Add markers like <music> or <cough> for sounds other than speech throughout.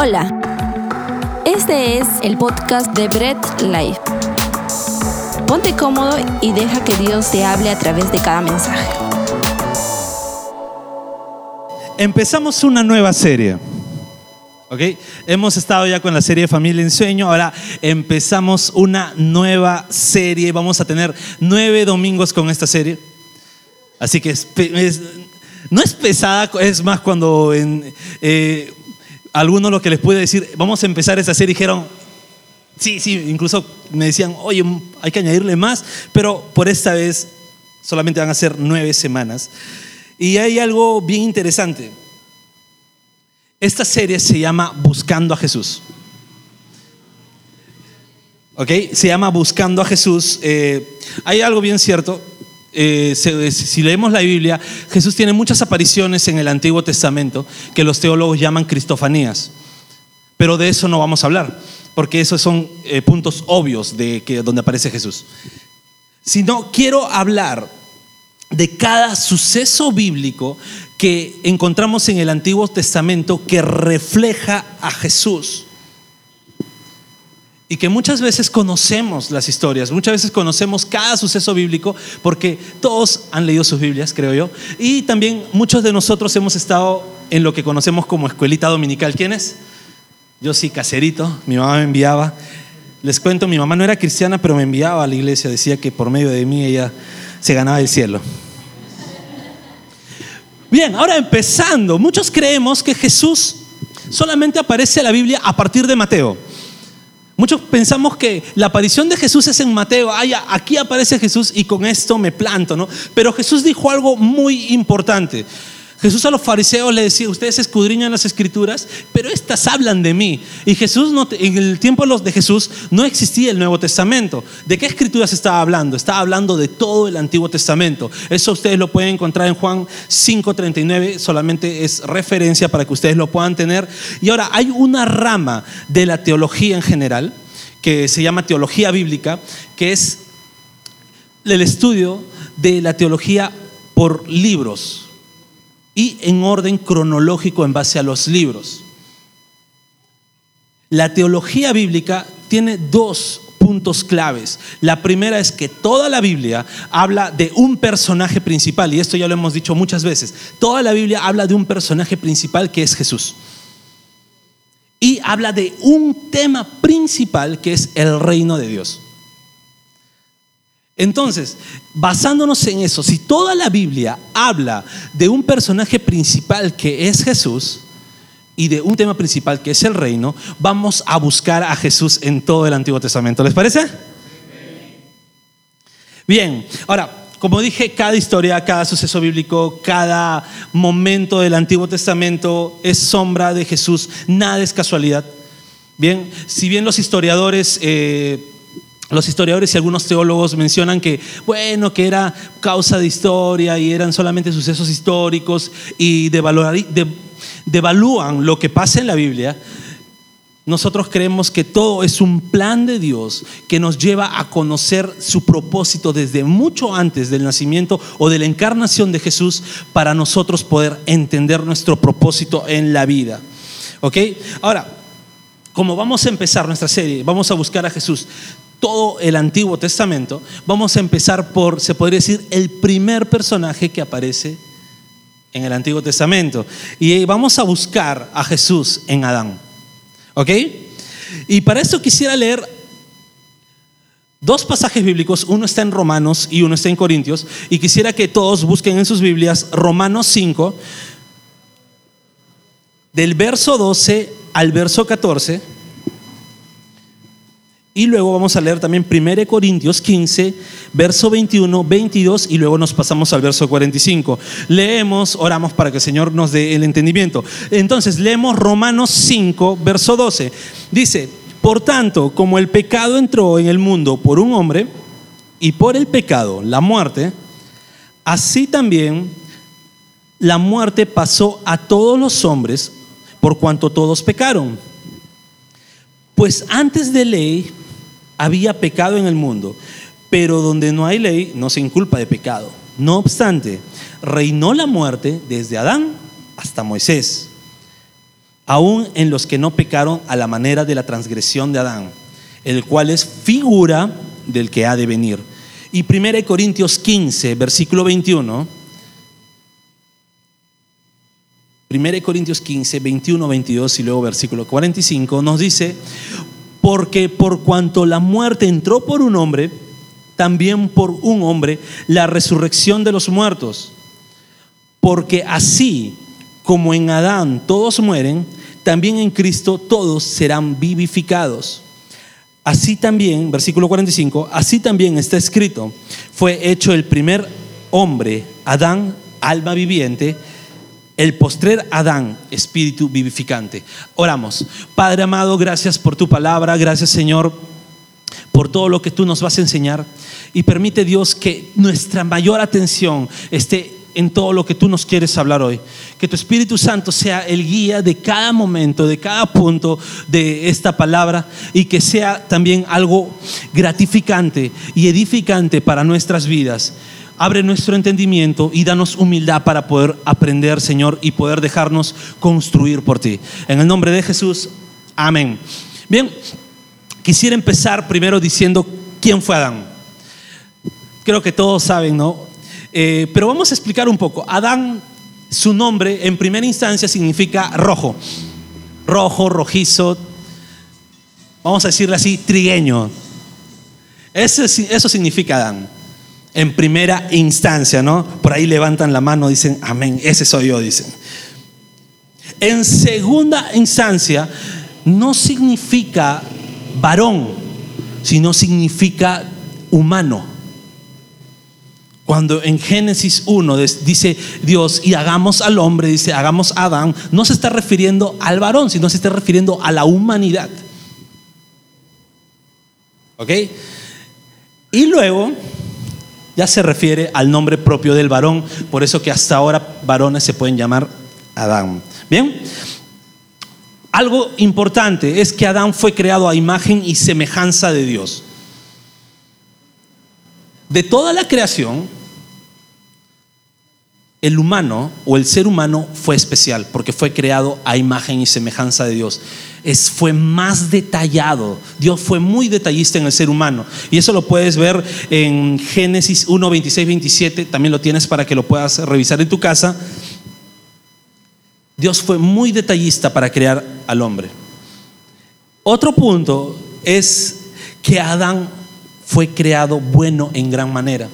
Hola, este es el podcast de Bread Life. Ponte cómodo y deja que Dios te hable a través de cada mensaje. Empezamos una nueva serie. ¿Ok? Hemos estado ya con la serie Familia en Sueño, ahora empezamos una nueva serie, vamos a tener nueve domingos con esta serie. Así que no es pesada, es más cuando en, eh, algunos lo que les puede decir, vamos a empezar esa serie, dijeron, sí, sí, incluso me decían, oye, hay que añadirle más, pero por esta vez solamente van a ser nueve semanas. Y hay algo bien interesante. Esta serie se llama Buscando a Jesús. ¿Ok? Se llama Buscando a Jesús. Eh, hay algo bien cierto. Eh, si leemos la Biblia, Jesús tiene muchas apariciones en el Antiguo Testamento que los teólogos llaman cristofanías. Pero de eso no vamos a hablar, porque esos son eh, puntos obvios de que, donde aparece Jesús. Sino quiero hablar de cada suceso bíblico que encontramos en el Antiguo Testamento que refleja a Jesús. Y que muchas veces conocemos las historias, muchas veces conocemos cada suceso bíblico porque todos han leído sus Biblias, creo yo. Y también muchos de nosotros hemos estado en lo que conocemos como escuelita dominical. ¿Quiénes? Yo sí, caserito, mi mamá me enviaba. Les cuento, mi mamá no era cristiana, pero me enviaba a la iglesia, decía que por medio de mí ella se ganaba el cielo. Bien, ahora empezando, muchos creemos que Jesús solamente aparece en la Biblia a partir de Mateo. Muchos pensamos que la aparición de Jesús es en Mateo, Ay, aquí aparece Jesús y con esto me planto, ¿no? Pero Jesús dijo algo muy importante. Jesús a los fariseos le decía, ustedes escudriñan las escrituras, pero estas hablan de mí. Y Jesús, no, en el tiempo de Jesús no existía el Nuevo Testamento. ¿De qué escrituras estaba hablando? Estaba hablando de todo el Antiguo Testamento. Eso ustedes lo pueden encontrar en Juan 5.39, solamente es referencia para que ustedes lo puedan tener. Y ahora hay una rama de la teología en general, que se llama teología bíblica, que es el estudio de la teología por libros y en orden cronológico en base a los libros. La teología bíblica tiene dos puntos claves. La primera es que toda la Biblia habla de un personaje principal, y esto ya lo hemos dicho muchas veces. Toda la Biblia habla de un personaje principal que es Jesús. Y habla de un tema principal que es el reino de Dios. Entonces, basándonos en eso, si toda la Biblia habla de un personaje principal que es Jesús y de un tema principal que es el reino, vamos a buscar a Jesús en todo el Antiguo Testamento. ¿Les parece? Bien, ahora, como dije, cada historia, cada suceso bíblico, cada momento del Antiguo Testamento es sombra de Jesús, nada es casualidad. Bien, si bien los historiadores... Eh, los historiadores y algunos teólogos mencionan que, bueno, que era causa de historia y eran solamente sucesos históricos y devalúan lo que pasa en la Biblia. Nosotros creemos que todo es un plan de Dios que nos lleva a conocer su propósito desde mucho antes del nacimiento o de la encarnación de Jesús para nosotros poder entender nuestro propósito en la vida. ¿Ok? Ahora, como vamos a empezar nuestra serie, vamos a buscar a Jesús todo el Antiguo Testamento, vamos a empezar por, se podría decir, el primer personaje que aparece en el Antiguo Testamento. Y vamos a buscar a Jesús en Adán. ¿Ok? Y para eso quisiera leer dos pasajes bíblicos, uno está en Romanos y uno está en Corintios, y quisiera que todos busquen en sus Biblias Romanos 5, del verso 12 al verso 14 y luego vamos a leer también 1 Corintios 15, verso 21, 22 y luego nos pasamos al verso 45. Leemos, oramos para que el Señor nos dé el entendimiento. Entonces, leemos Romanos 5, verso 12. Dice, por tanto, como el pecado entró en el mundo por un hombre y por el pecado la muerte, así también la muerte pasó a todos los hombres por cuanto todos pecaron. Pues antes de ley había pecado en el mundo, pero donde no hay ley no se inculpa de pecado. No obstante, reinó la muerte desde Adán hasta Moisés, aún en los que no pecaron a la manera de la transgresión de Adán, el cual es figura del que ha de venir. Y 1 Corintios 15, versículo 21. 1 Corintios 15, 21, 22 y luego versículo 45 nos dice, porque por cuanto la muerte entró por un hombre, también por un hombre la resurrección de los muertos. Porque así como en Adán todos mueren, también en Cristo todos serán vivificados. Así también, versículo 45, así también está escrito, fue hecho el primer hombre, Adán, alma viviente, el postrer Adán, espíritu vivificante. Oramos. Padre amado, gracias por tu palabra, gracias Señor por todo lo que tú nos vas a enseñar y permite Dios que nuestra mayor atención esté en todo lo que tú nos quieres hablar hoy. Que tu Espíritu Santo sea el guía de cada momento, de cada punto de esta palabra y que sea también algo gratificante y edificante para nuestras vidas. Abre nuestro entendimiento y danos humildad para poder aprender, Señor, y poder dejarnos construir por ti. En el nombre de Jesús, amén. Bien, quisiera empezar primero diciendo quién fue Adán. Creo que todos saben, ¿no? Eh, pero vamos a explicar un poco. Adán, su nombre en primera instancia significa rojo. Rojo, rojizo, vamos a decirle así, trigueño. Eso, eso significa Adán. En primera instancia, ¿no? Por ahí levantan la mano, dicen, amén, ese soy yo, dicen. En segunda instancia, no significa varón, sino significa humano. Cuando en Génesis 1 dice Dios, y hagamos al hombre, dice, hagamos a Adán, no se está refiriendo al varón, sino se está refiriendo a la humanidad. ¿Ok? Y luego ya se refiere al nombre propio del varón, por eso que hasta ahora varones se pueden llamar Adán. Bien, algo importante es que Adán fue creado a imagen y semejanza de Dios. De toda la creación, el humano o el ser humano fue especial porque fue creado a imagen y semejanza de Dios. Es, fue más detallado. Dios fue muy detallista en el ser humano. Y eso lo puedes ver en Génesis 1, 26, 27. También lo tienes para que lo puedas revisar en tu casa. Dios fue muy detallista para crear al hombre. Otro punto es que Adán fue creado bueno en gran manera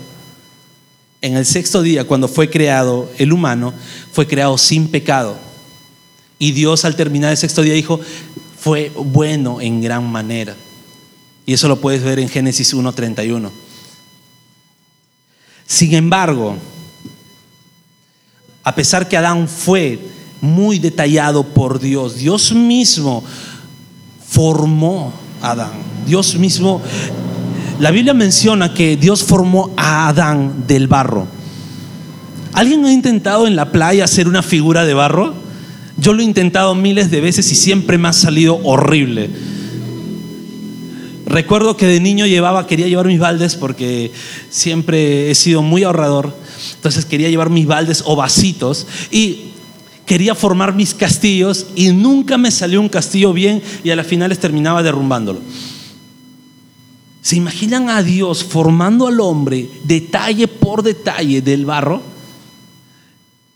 en el sexto día, cuando fue creado el humano, fue creado sin pecado. Y Dios al terminar el sexto día dijo, fue bueno en gran manera. Y eso lo puedes ver en Génesis 1.31. Sin embargo, a pesar que Adán fue muy detallado por Dios, Dios mismo formó a Adán. Dios mismo la Biblia menciona que Dios formó a Adán del barro. ¿Alguien ha intentado en la playa hacer una figura de barro? Yo lo he intentado miles de veces y siempre me ha salido horrible. Recuerdo que de niño llevaba, quería llevar mis baldes porque siempre he sido muy ahorrador. Entonces quería llevar mis baldes o vasitos y quería formar mis castillos y nunca me salió un castillo bien y a las finales terminaba derrumbándolo. ¿Se imaginan a Dios formando al hombre detalle por detalle del barro?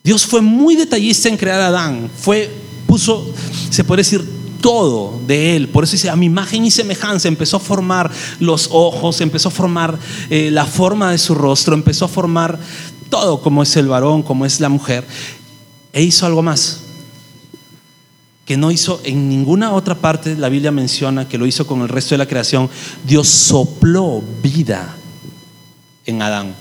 Dios fue muy detallista en crear a Adán. Fue, puso, se puede decir, todo de él. Por eso dice, a mi imagen y semejanza empezó a formar los ojos, empezó a formar eh, la forma de su rostro, empezó a formar todo como es el varón, como es la mujer. E hizo algo más que no hizo en ninguna otra parte, la Biblia menciona que lo hizo con el resto de la creación, Dios sopló vida en Adán.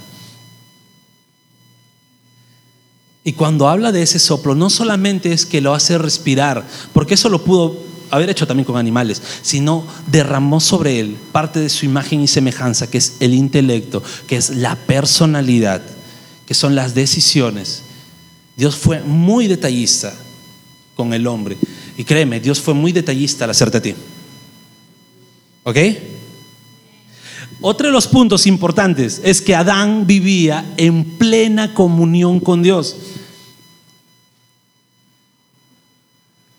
Y cuando habla de ese soplo, no solamente es que lo hace respirar, porque eso lo pudo haber hecho también con animales, sino derramó sobre él parte de su imagen y semejanza, que es el intelecto, que es la personalidad, que son las decisiones. Dios fue muy detallista con el hombre. Y créeme, Dios fue muy detallista al hacerte a ti. ¿Ok? Otro de los puntos importantes es que Adán vivía en plena comunión con Dios.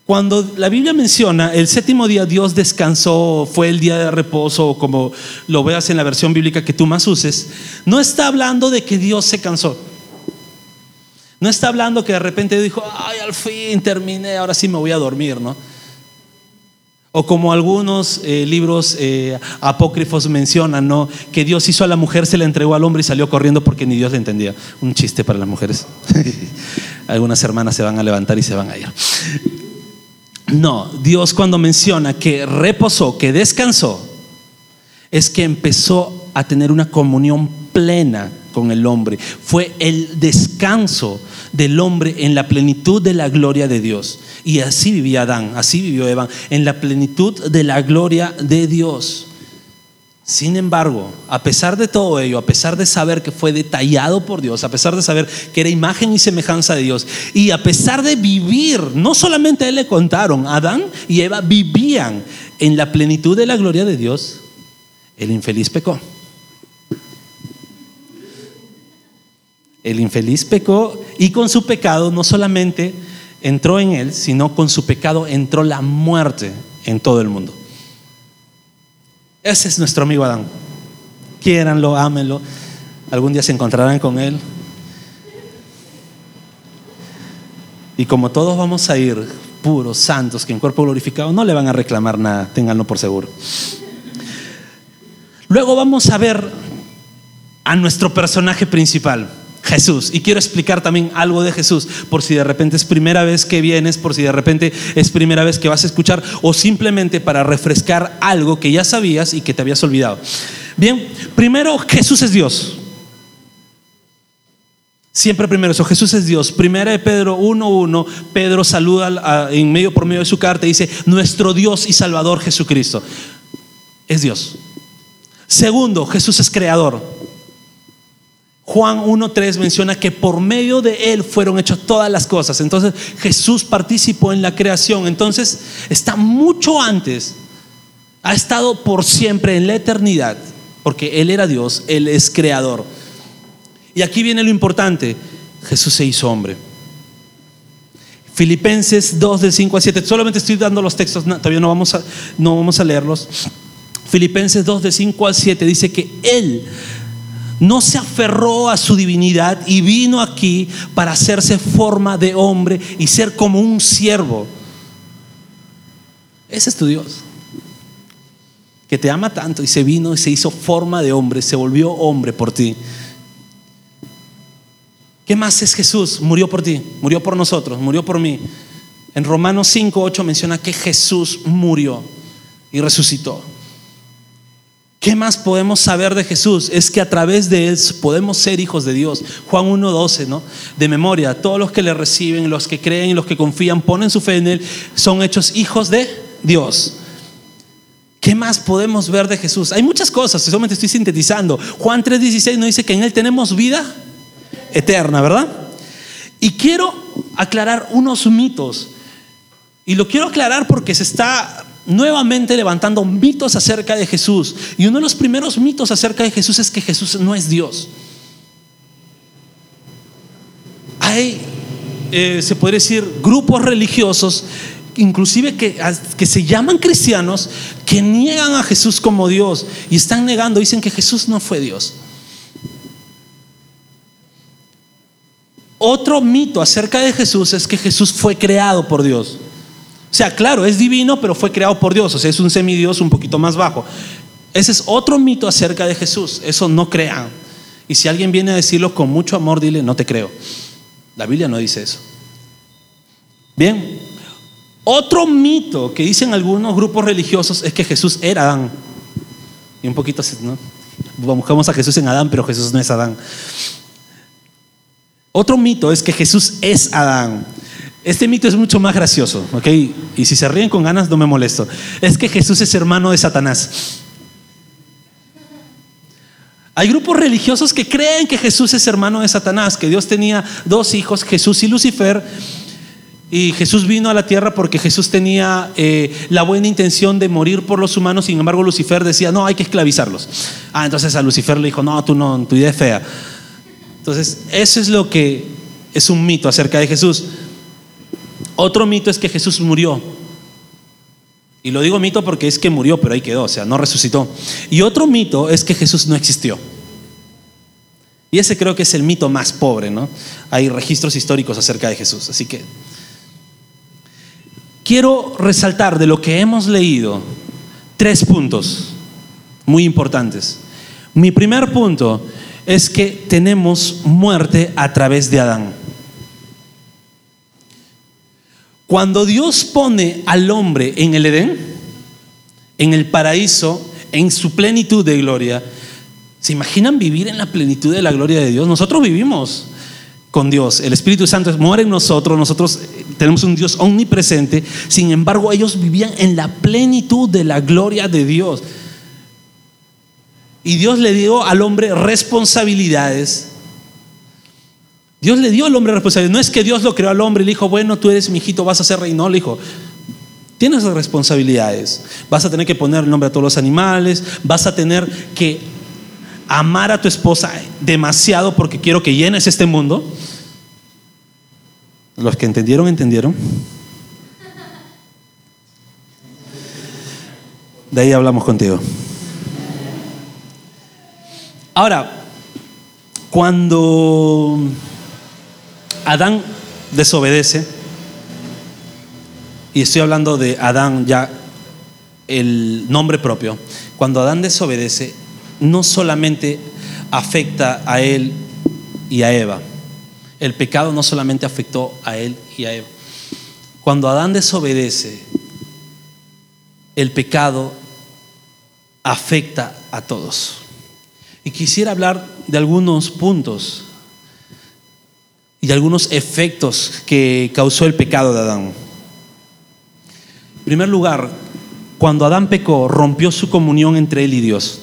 Cuando la Biblia menciona el séptimo día Dios descansó, fue el día de reposo, como lo veas en la versión bíblica que tú más uses, no está hablando de que Dios se cansó. No está hablando que de repente dijo, ay, al fin terminé, ahora sí me voy a dormir, ¿no? O como algunos eh, libros eh, apócrifos mencionan, ¿no? Que Dios hizo a la mujer, se la entregó al hombre y salió corriendo porque ni Dios le entendía. Un chiste para las mujeres. <laughs> Algunas hermanas se van a levantar y se van a ir. No, Dios cuando menciona que reposó, que descansó, es que empezó a tener una comunión plena con el hombre. Fue el descanso del hombre en la plenitud de la gloria de Dios. Y así vivía Adán, así vivió Eva, en la plenitud de la gloria de Dios. Sin embargo, a pesar de todo ello, a pesar de saber que fue detallado por Dios, a pesar de saber que era imagen y semejanza de Dios, y a pesar de vivir, no solamente a él le contaron, Adán y Eva vivían en la plenitud de la gloria de Dios, el infeliz pecó. El infeliz pecó y con su pecado no solamente entró en él, sino con su pecado entró la muerte en todo el mundo. Ese es nuestro amigo Adán. Quiéranlo, ámenlo. Algún día se encontrarán con él. Y como todos vamos a ir puros, santos, que en cuerpo glorificado, no le van a reclamar nada, ténganlo por seguro. Luego vamos a ver a nuestro personaje principal. Jesús. Y quiero explicar también algo de Jesús, por si de repente es primera vez que vienes, por si de repente es primera vez que vas a escuchar, o simplemente para refrescar algo que ya sabías y que te habías olvidado. Bien, primero Jesús es Dios. Siempre primero eso, Jesús es Dios. Primera de Pedro 1.1, Pedro saluda en medio por medio de su carta y dice, nuestro Dios y Salvador Jesucristo. Es Dios. Segundo, Jesús es creador. Juan 1.3 menciona que por medio de Él fueron hechas todas las cosas. Entonces Jesús participó en la creación. Entonces está mucho antes. Ha estado por siempre en la eternidad. Porque Él era Dios, Él es creador. Y aquí viene lo importante. Jesús se hizo hombre. Filipenses 2 del 5 al 7. Solamente estoy dando los textos, todavía no vamos a, no vamos a leerlos. Filipenses 2 del 5 al 7 dice que Él no se aferró a su divinidad y vino aquí para hacerse forma de hombre y ser como un siervo. Ese es tu Dios, que te ama tanto y se vino y se hizo forma de hombre, se volvió hombre por ti. ¿Qué más es Jesús? Murió por ti, murió por nosotros, murió por mí. En Romanos 5, 8 menciona que Jesús murió y resucitó. ¿Qué más podemos saber de Jesús? Es que a través de Él podemos ser hijos de Dios. Juan 1.12, ¿no? De memoria, todos los que le reciben, los que creen, los que confían, ponen su fe en Él, son hechos hijos de Dios. ¿Qué más podemos ver de Jesús? Hay muchas cosas, solamente estoy sintetizando. Juan 3.16 nos dice que en Él tenemos vida eterna, ¿verdad? Y quiero aclarar unos mitos. Y lo quiero aclarar porque se está nuevamente levantando mitos acerca de Jesús. Y uno de los primeros mitos acerca de Jesús es que Jesús no es Dios. Hay, eh, se puede decir, grupos religiosos, inclusive que, que se llaman cristianos, que niegan a Jesús como Dios y están negando, dicen que Jesús no fue Dios. Otro mito acerca de Jesús es que Jesús fue creado por Dios. O sea, claro, es divino, pero fue creado por Dios. O sea, es un semidios un poquito más bajo. Ese es otro mito acerca de Jesús. Eso no crean. Y si alguien viene a decirlo con mucho amor, dile, no te creo. La Biblia no dice eso. Bien. Otro mito que dicen algunos grupos religiosos es que Jesús era Adán. Y un poquito, ¿no? Buscamos a Jesús en Adán, pero Jesús no es Adán. Otro mito es que Jesús es Adán. Este mito es mucho más gracioso, ¿ok? Y si se ríen con ganas, no me molesto. Es que Jesús es hermano de Satanás. Hay grupos religiosos que creen que Jesús es hermano de Satanás, que Dios tenía dos hijos, Jesús y Lucifer, y Jesús vino a la tierra porque Jesús tenía eh, la buena intención de morir por los humanos, sin embargo Lucifer decía, no, hay que esclavizarlos. Ah, entonces a Lucifer le dijo, no, tú no, tu idea es fea. Entonces, eso es lo que es un mito acerca de Jesús. Otro mito es que Jesús murió. Y lo digo mito porque es que murió, pero ahí quedó, o sea, no resucitó. Y otro mito es que Jesús no existió. Y ese creo que es el mito más pobre, ¿no? Hay registros históricos acerca de Jesús. Así que quiero resaltar de lo que hemos leído tres puntos muy importantes. Mi primer punto es que tenemos muerte a través de Adán. Cuando Dios pone al hombre en el Edén, en el paraíso, en su plenitud de gloria, ¿se imaginan vivir en la plenitud de la gloria de Dios? Nosotros vivimos con Dios. El Espíritu Santo muere en nosotros, nosotros eh, tenemos un Dios omnipresente, sin embargo ellos vivían en la plenitud de la gloria de Dios. Y Dios le dio al hombre responsabilidades. Dios le dio al hombre responsabilidades. No es que Dios lo creó al hombre y le dijo, bueno, tú eres mi hijito, vas a ser rey. No, le dijo, tienes responsabilidades. Vas a tener que poner el nombre a todos los animales, vas a tener que amar a tu esposa demasiado porque quiero que llenes este mundo. Los que entendieron, entendieron. De ahí hablamos contigo. Ahora, cuando Adán desobedece, y estoy hablando de Adán ya el nombre propio, cuando Adán desobedece, no solamente afecta a él y a Eva, el pecado no solamente afectó a él y a Eva. Cuando Adán desobedece, el pecado afecta a todos. Y quisiera hablar de algunos puntos y algunos efectos que causó el pecado de Adán. En primer lugar, cuando Adán pecó, rompió su comunión entre él y Dios.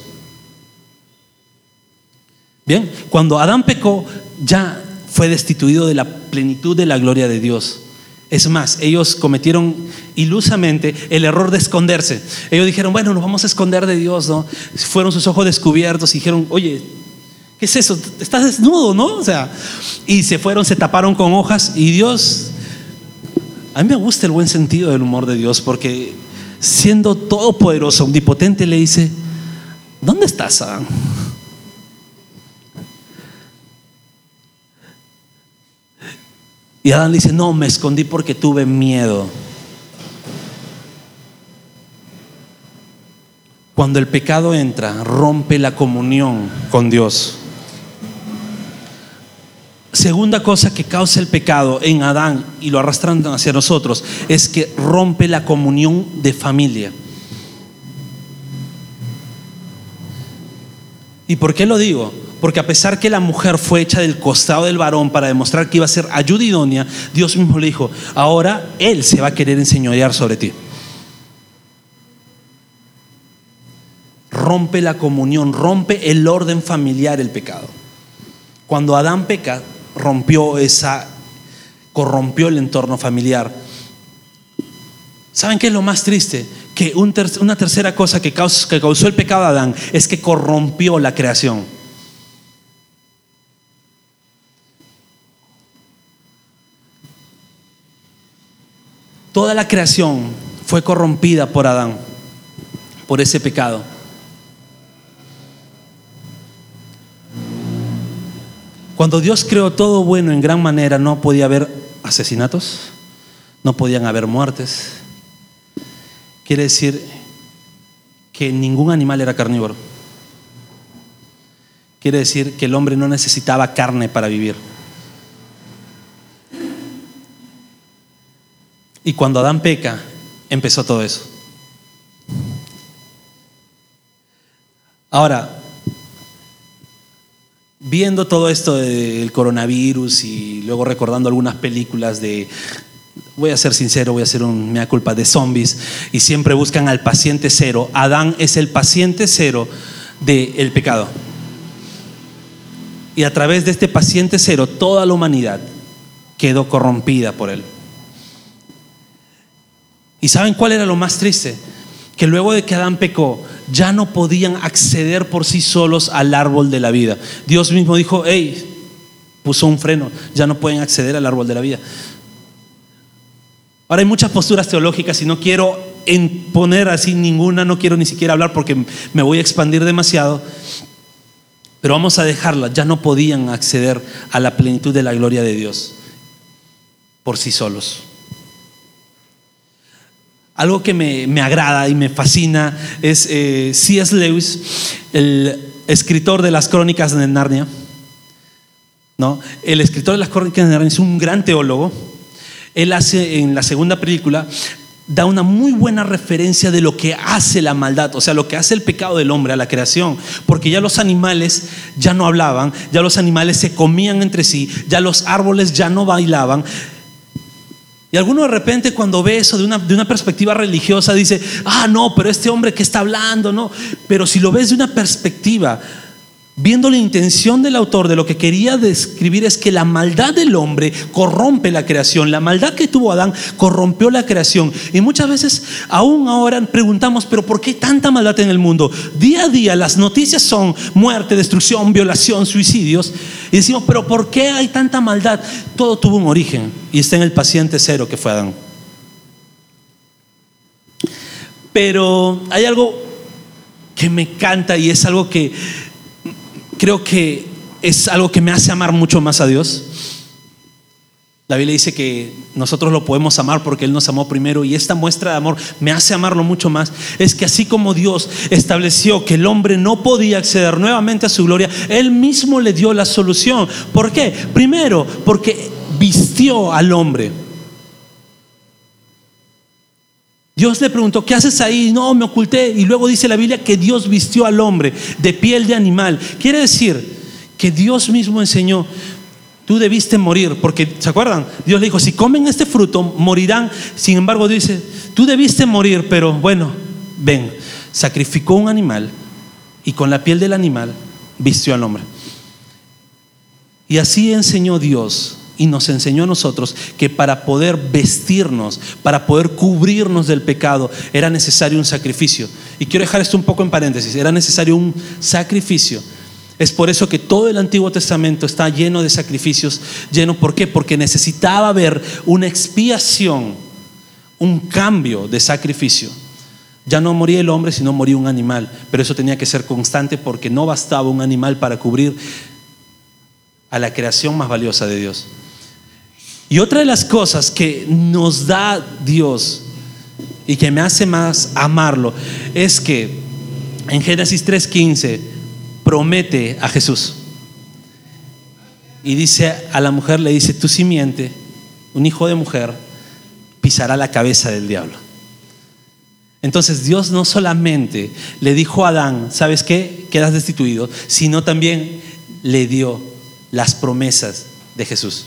Bien, cuando Adán pecó, ya fue destituido de la plenitud de la gloria de Dios. Es más, ellos cometieron ilusamente el error de esconderse. Ellos dijeron, bueno, nos vamos a esconder de Dios, ¿no? Fueron sus ojos descubiertos y dijeron, oye, ¿qué es eso? Estás desnudo, ¿no? O sea, y se fueron, se taparon con hojas y Dios, a mí me gusta el buen sentido del humor de Dios porque siendo todopoderoso, omnipotente, le dice, ¿dónde estás, Adán? Y Adán dice, no, me escondí porque tuve miedo. Cuando el pecado entra, rompe la comunión con Dios. Segunda cosa que causa el pecado en Adán y lo arrastran hacia nosotros es que rompe la comunión de familia. ¿Y por qué lo digo? Porque a pesar que la mujer fue hecha del costado del varón para demostrar que iba a ser ayuda idónea, Dios mismo le dijo, ahora Él se va a querer enseñorear sobre ti. Rompe la comunión, rompe el orden familiar el pecado. Cuando Adán peca, rompió esa, corrompió el entorno familiar. ¿Saben qué es lo más triste? Que una tercera cosa que causó, que causó el pecado de Adán es que corrompió la creación. Toda la creación fue corrompida por Adán, por ese pecado. Cuando Dios creó todo bueno en gran manera, no podía haber asesinatos, no podían haber muertes. Quiere decir que ningún animal era carnívoro. Quiere decir que el hombre no necesitaba carne para vivir. Y cuando Adán peca, empezó todo eso. Ahora, viendo todo esto del coronavirus y luego recordando algunas películas de, voy a ser sincero, voy a hacer un mea culpa de zombies, y siempre buscan al paciente cero. Adán es el paciente cero del pecado. Y a través de este paciente cero, toda la humanidad quedó corrompida por él. ¿Y saben cuál era lo más triste? Que luego de que Adán pecó, ya no podían acceder por sí solos al árbol de la vida. Dios mismo dijo, hey, puso un freno, ya no pueden acceder al árbol de la vida. Ahora hay muchas posturas teológicas y no quiero poner así ninguna, no quiero ni siquiera hablar porque me voy a expandir demasiado. Pero vamos a dejarla, ya no podían acceder a la plenitud de la gloria de Dios por sí solos. Algo que me, agrada y me fascina es eh, C.S. Lewis, el escritor de las crónicas de Narnia. ¿no? El escritor de las crónicas de Narnia es un gran teólogo. Él hace en la segunda película, da una muy buena referencia de lo que hace la maldad, o sea, lo que hace el pecado del hombre a la creación, porque ya los animales ya no hablaban, ya los animales se comían entre sí, ya los árboles ya no bailaban. Y alguno de repente cuando ve eso de una, de una perspectiva religiosa dice, ah, no, pero este hombre que está hablando, no, pero si lo ves de una perspectiva viendo la intención del autor de lo que quería describir es que la maldad del hombre corrompe la creación. La maldad que tuvo Adán corrompió la creación. Y muchas veces, aún ahora, preguntamos, pero ¿por qué tanta maldad en el mundo? Día a día las noticias son muerte, destrucción, violación, suicidios. Y decimos, pero ¿por qué hay tanta maldad? Todo tuvo un origen y está en el paciente cero que fue Adán. Pero hay algo que me encanta y es algo que creo que es algo que me hace amar mucho más a Dios. La Biblia dice que nosotros lo podemos amar porque Él nos amó primero y esta muestra de amor me hace amarlo mucho más. Es que así como Dios estableció que el hombre no podía acceder nuevamente a su gloria, Él mismo le dio la solución. ¿Por qué? Primero, porque vistió al hombre. Dios le preguntó, ¿qué haces ahí? No, me oculté. Y luego dice la Biblia que Dios vistió al hombre de piel de animal. Quiere decir que Dios mismo enseñó, tú debiste morir, porque, ¿se acuerdan? Dios le dijo, si comen este fruto, morirán. Sin embargo, dice, tú debiste morir, pero bueno, ven, sacrificó un animal y con la piel del animal vistió al hombre. Y así enseñó Dios y nos enseñó a nosotros que para poder vestirnos, para poder cubrirnos del pecado, era necesario un sacrificio. Y quiero dejar esto un poco en paréntesis, era necesario un sacrificio. Es por eso que todo el Antiguo Testamento está lleno de sacrificios, lleno, ¿por qué? Porque necesitaba haber una expiación, un cambio de sacrificio. Ya no moría el hombre, sino moría un animal, pero eso tenía que ser constante porque no bastaba un animal para cubrir a la creación más valiosa de Dios. Y otra de las cosas que nos da Dios y que me hace más amarlo es que en Génesis 3:15 promete a Jesús. Y dice a la mujer, le dice, tu simiente, un hijo de mujer, pisará la cabeza del diablo. Entonces Dios no solamente le dijo a Adán, ¿sabes qué? Quedas destituido, sino también le dio las promesas de Jesús.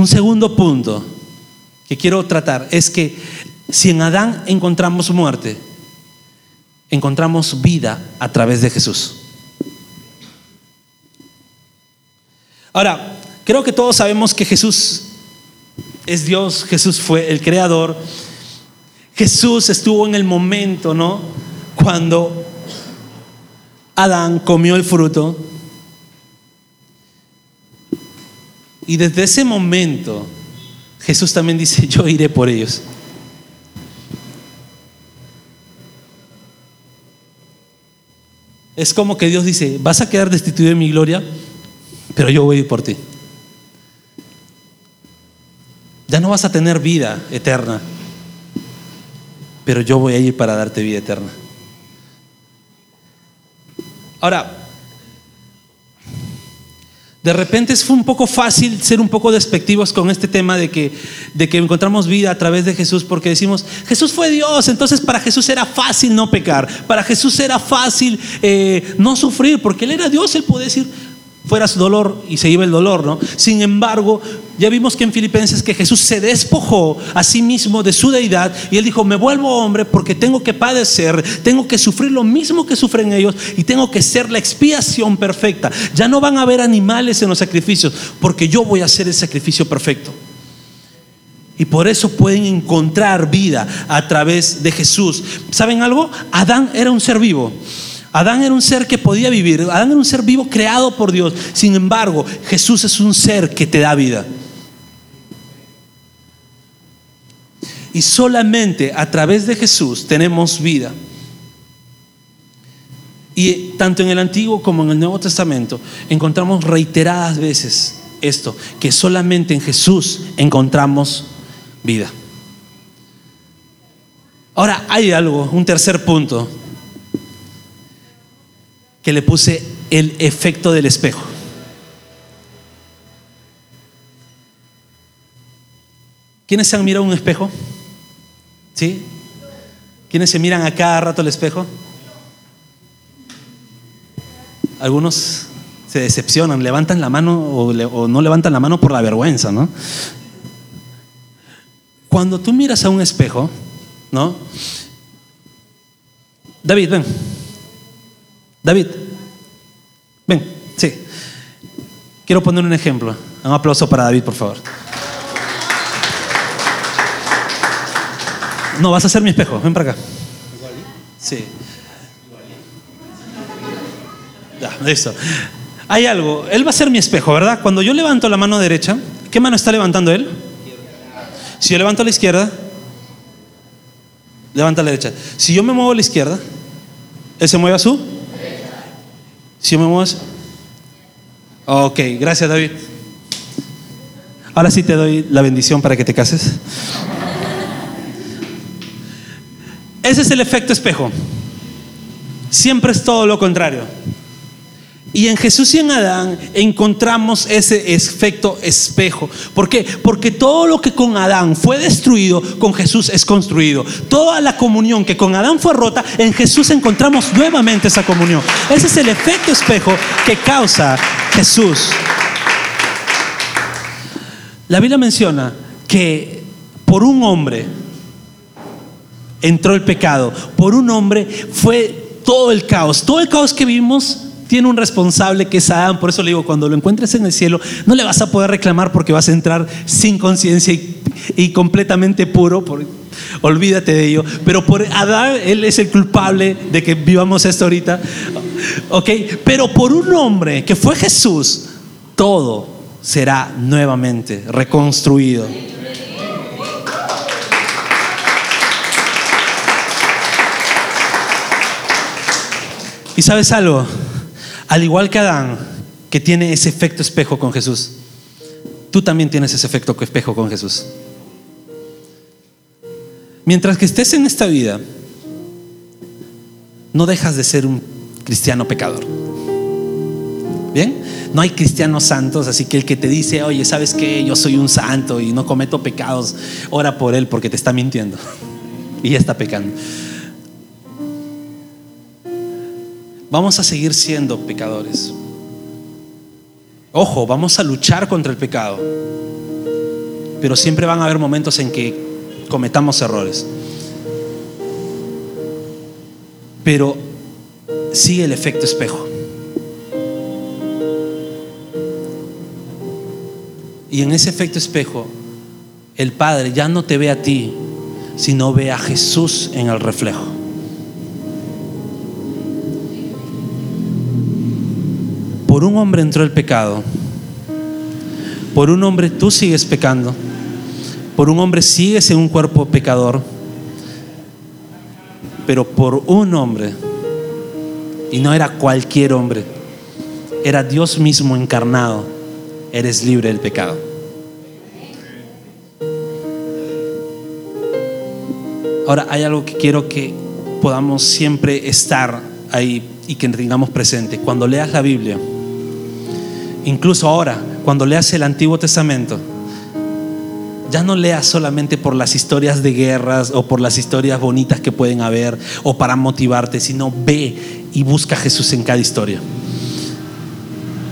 Un segundo punto que quiero tratar es que si en Adán encontramos muerte, encontramos vida a través de Jesús. Ahora, creo que todos sabemos que Jesús es Dios, Jesús fue el creador. Jesús estuvo en el momento, ¿no? Cuando Adán comió el fruto Y desde ese momento Jesús también dice, yo iré por ellos. Es como que Dios dice, vas a quedar destituido de mi gloria, pero yo voy por ti. Ya no vas a tener vida eterna, pero yo voy a ir para darte vida eterna. Ahora, de repente fue un poco fácil ser un poco despectivos con este tema de que, de que encontramos vida a través de Jesús, porque decimos, Jesús fue Dios, entonces para Jesús era fácil no pecar, para Jesús era fácil eh, no sufrir, porque Él era Dios, Él puede decir, fuera su dolor y se iba el dolor, ¿no? Sin embargo, ya vimos que en Filipenses que Jesús se despojó a sí mismo de su deidad y él dijo, me vuelvo hombre porque tengo que padecer, tengo que sufrir lo mismo que sufren ellos y tengo que ser la expiación perfecta. Ya no van a haber animales en los sacrificios porque yo voy a ser el sacrificio perfecto. Y por eso pueden encontrar vida a través de Jesús. ¿Saben algo? Adán era un ser vivo. Adán era un ser que podía vivir, Adán era un ser vivo creado por Dios. Sin embargo, Jesús es un ser que te da vida. Y solamente a través de Jesús tenemos vida. Y tanto en el Antiguo como en el Nuevo Testamento encontramos reiteradas veces esto, que solamente en Jesús encontramos vida. Ahora hay algo, un tercer punto que le puse el efecto del espejo. ¿Quiénes se han mirado un espejo? ¿Sí? ¿Quiénes se miran a cada rato el espejo? Algunos se decepcionan, levantan la mano o, o, no levantan la mano por la vergüenza, ¿no? Cuando tú miras a un espejo, ¿no? David, ven. David, ven, sí. Quiero poner un ejemplo. Un aplauso para David, por favor. No, vas a ser mi espejo. Ven para acá. Sí. Ya, listo. Hay algo. Él va a ser mi espejo, ¿verdad? Cuando yo levanto la mano derecha, ¿qué mano está levantando él? Si yo levanto la izquierda, levanta la derecha. Si yo me muevo a la izquierda, ¿él se mueve a su? Yo me su. Ok, gracias David. Ahora sí te doy la bendición para que te cases. Ese es el efecto espejo. Siempre es todo lo contrario. Y en Jesús y en Adán encontramos ese efecto espejo. ¿Por qué? Porque todo lo que con Adán fue destruido, con Jesús es construido. Toda la comunión que con Adán fue rota, en Jesús encontramos nuevamente esa comunión. Ese es el efecto espejo que causa Jesús. La Biblia menciona que por un hombre entró el pecado, por un hombre fue todo el caos. Todo el caos que vimos tiene un responsable que es Adán. Por eso le digo, cuando lo encuentres en el cielo, no le vas a poder reclamar porque vas a entrar sin conciencia y, completamente puro. olvídate de ello. Pero por Adán, él es el culpable de que vivamos esto ahorita. Ok, pero por un hombre que fue Jesús, todo será nuevamente reconstruido. ¿Y sabes algo? Al igual que Adán, que tiene ese efecto espejo con Jesús, tú también tienes ese efecto espejo con Jesús. Mientras que estés en esta vida, no dejas de ser un cristiano pecador. ¿Bien? No hay cristianos santos, así que el que te dice, oye, ¿sabes qué? Yo soy un santo y no cometo pecados, ora por él porque te está mintiendo <laughs> y ya está pecando. Vamos a seguir siendo pecadores. Ojo, vamos a luchar contra el pecado. Pero siempre van a haber momentos en que cometamos errores. Pero sigue el efecto espejo. Y en ese efecto espejo, el Padre ya no te ve a ti, sino ve a Jesús en el reflejo. Por un hombre entró el pecado. Por un hombre tú sigues pecando. Por un hombre sigues en un cuerpo pecador. Pero por un hombre, y no era cualquier hombre, era Dios mismo encarnado, eres libre del pecado. Ahora hay algo que quiero que podamos siempre estar ahí y que tengamos presente. Cuando leas la Biblia, Incluso ahora, cuando leas el Antiguo Testamento, ya no leas solamente por las historias de guerras o por las historias bonitas que pueden haber o para motivarte, sino ve y busca a Jesús en cada historia.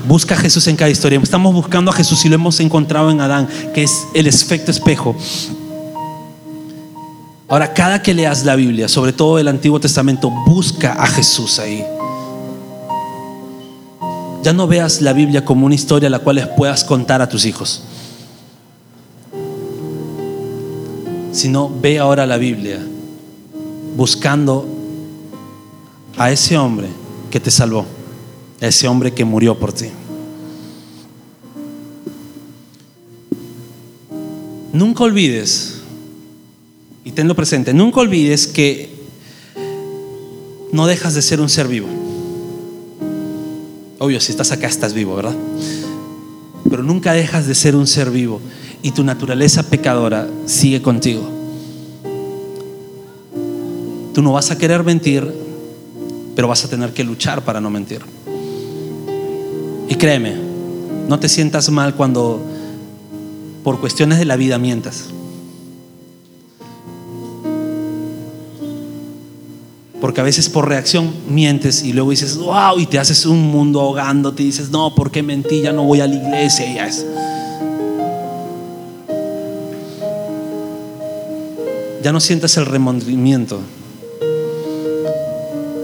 Busca a Jesús en cada historia. Estamos buscando a Jesús y lo hemos encontrado en Adán, que es el efecto espejo. Ahora, cada que leas la Biblia, sobre todo el Antiguo Testamento, busca a Jesús ahí. Ya no veas la Biblia como una historia la cual puedas contar a tus hijos, sino ve ahora la Biblia buscando a ese hombre que te salvó, a ese hombre que murió por ti. Nunca olvides y tenlo presente, nunca olvides que no dejas de ser un ser vivo. Obvio, si estás acá estás vivo, ¿verdad? Pero nunca dejas de ser un ser vivo y tu naturaleza pecadora sigue contigo. Tú no vas a querer mentir, pero vas a tener que luchar para no mentir. Y créeme, no te sientas mal cuando por cuestiones de la vida mientas. Porque a veces por reacción mientes y luego dices, wow, y te haces un mundo ahogando, te dices, no, ¿por qué mentí? Ya no voy a la iglesia. Y ya es. Ya no sientas el remordimiento,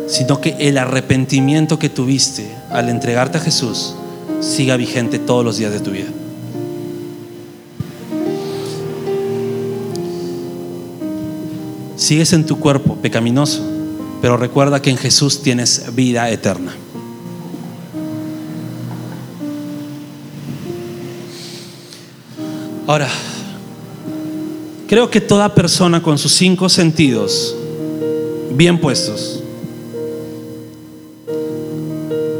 sino que el arrepentimiento que tuviste al entregarte a Jesús siga vigente todos los días de tu vida. Sigues en tu cuerpo pecaminoso, pero recuerda que en Jesús tienes vida eterna. Ahora, creo que toda persona con sus cinco sentidos bien puestos,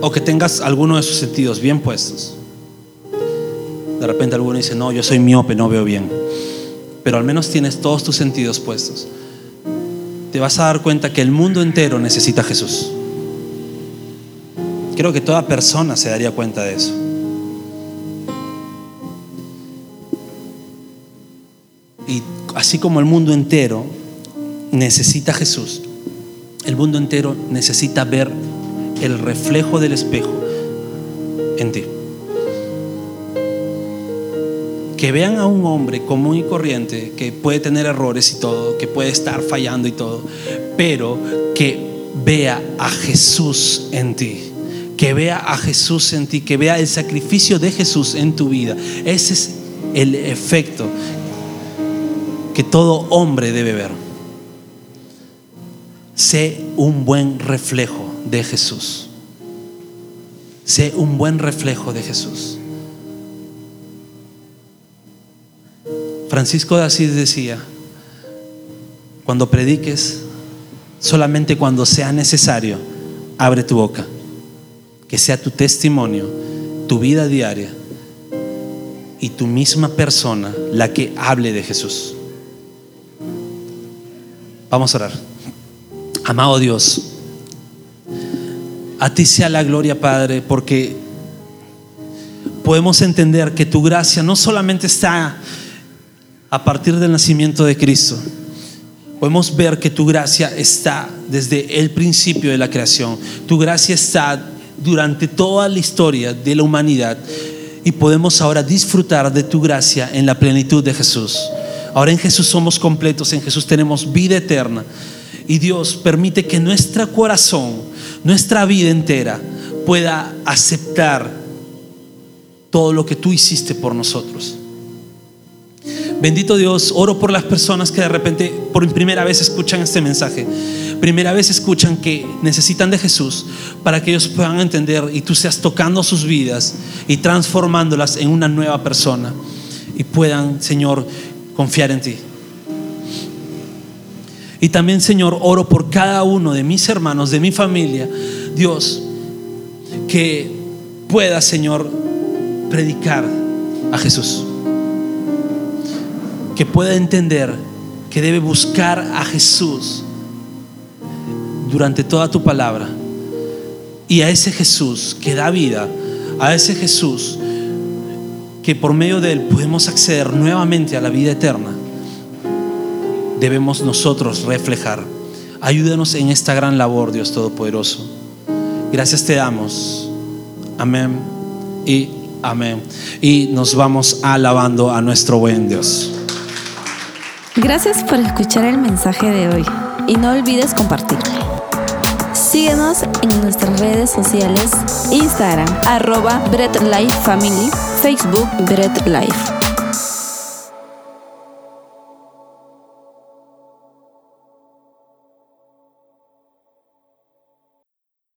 o que tengas alguno de sus sentidos bien puestos, de repente alguno dice, no, yo soy miope, no veo bien, pero al menos tienes todos tus sentidos puestos te vas a dar cuenta que el mundo entero necesita a Jesús. Creo que toda persona se daría cuenta de eso. Y así como el mundo entero necesita a Jesús, el mundo entero necesita ver el reflejo del espejo en ti. Que vean a un hombre común y corriente que puede tener errores y todo, que puede estar fallando y todo, pero que vea a Jesús en ti. Que vea a Jesús en ti, que vea el sacrificio de Jesús en tu vida. Ese es el efecto que todo hombre debe ver. Sé un buen reflejo de Jesús. Sé un buen reflejo de Jesús. Francisco de Asís decía, cuando prediques, solamente cuando sea necesario, abre tu boca, que sea tu testimonio, tu vida diaria y tu misma persona la que hable de Jesús. Vamos a orar. Amado Dios, a ti sea la gloria, Padre, porque podemos entender que tu gracia no solamente está a partir del nacimiento de Cristo, podemos ver que tu gracia está desde el principio de la creación. Tu gracia está durante toda la historia de la humanidad y podemos ahora disfrutar de tu gracia en la plenitud de Jesús. Ahora en Jesús somos completos, en Jesús tenemos vida eterna. Y Dios permite que nuestro corazón, nuestra vida entera, pueda aceptar todo lo que tú hiciste por nosotros. Bendito Dios, oro por las personas que de repente por primera vez escuchan este mensaje. Primera vez escuchan que necesitan de Jesús para que ellos puedan entender y tú seas tocando sus vidas y transformándolas en una nueva persona y puedan, Señor, confiar en ti. Y también, Señor, oro por cada uno de mis hermanos, de mi familia, Dios, que pueda, Señor, predicar a Jesús que pueda entender que debe buscar a Jesús durante toda tu palabra. Y a ese Jesús que da vida, a ese Jesús que por medio de él podemos acceder nuevamente a la vida eterna, debemos nosotros reflejar. Ayúdanos en esta gran labor, Dios Todopoderoso. Gracias te damos. Amén y amén. Y nos vamos alabando a nuestro buen Dios. Gracias por escuchar el mensaje de hoy y no olvides compartirlo. Síguenos en nuestras redes sociales, Instagram, arroba Bread Life Family, Facebook Bread Life.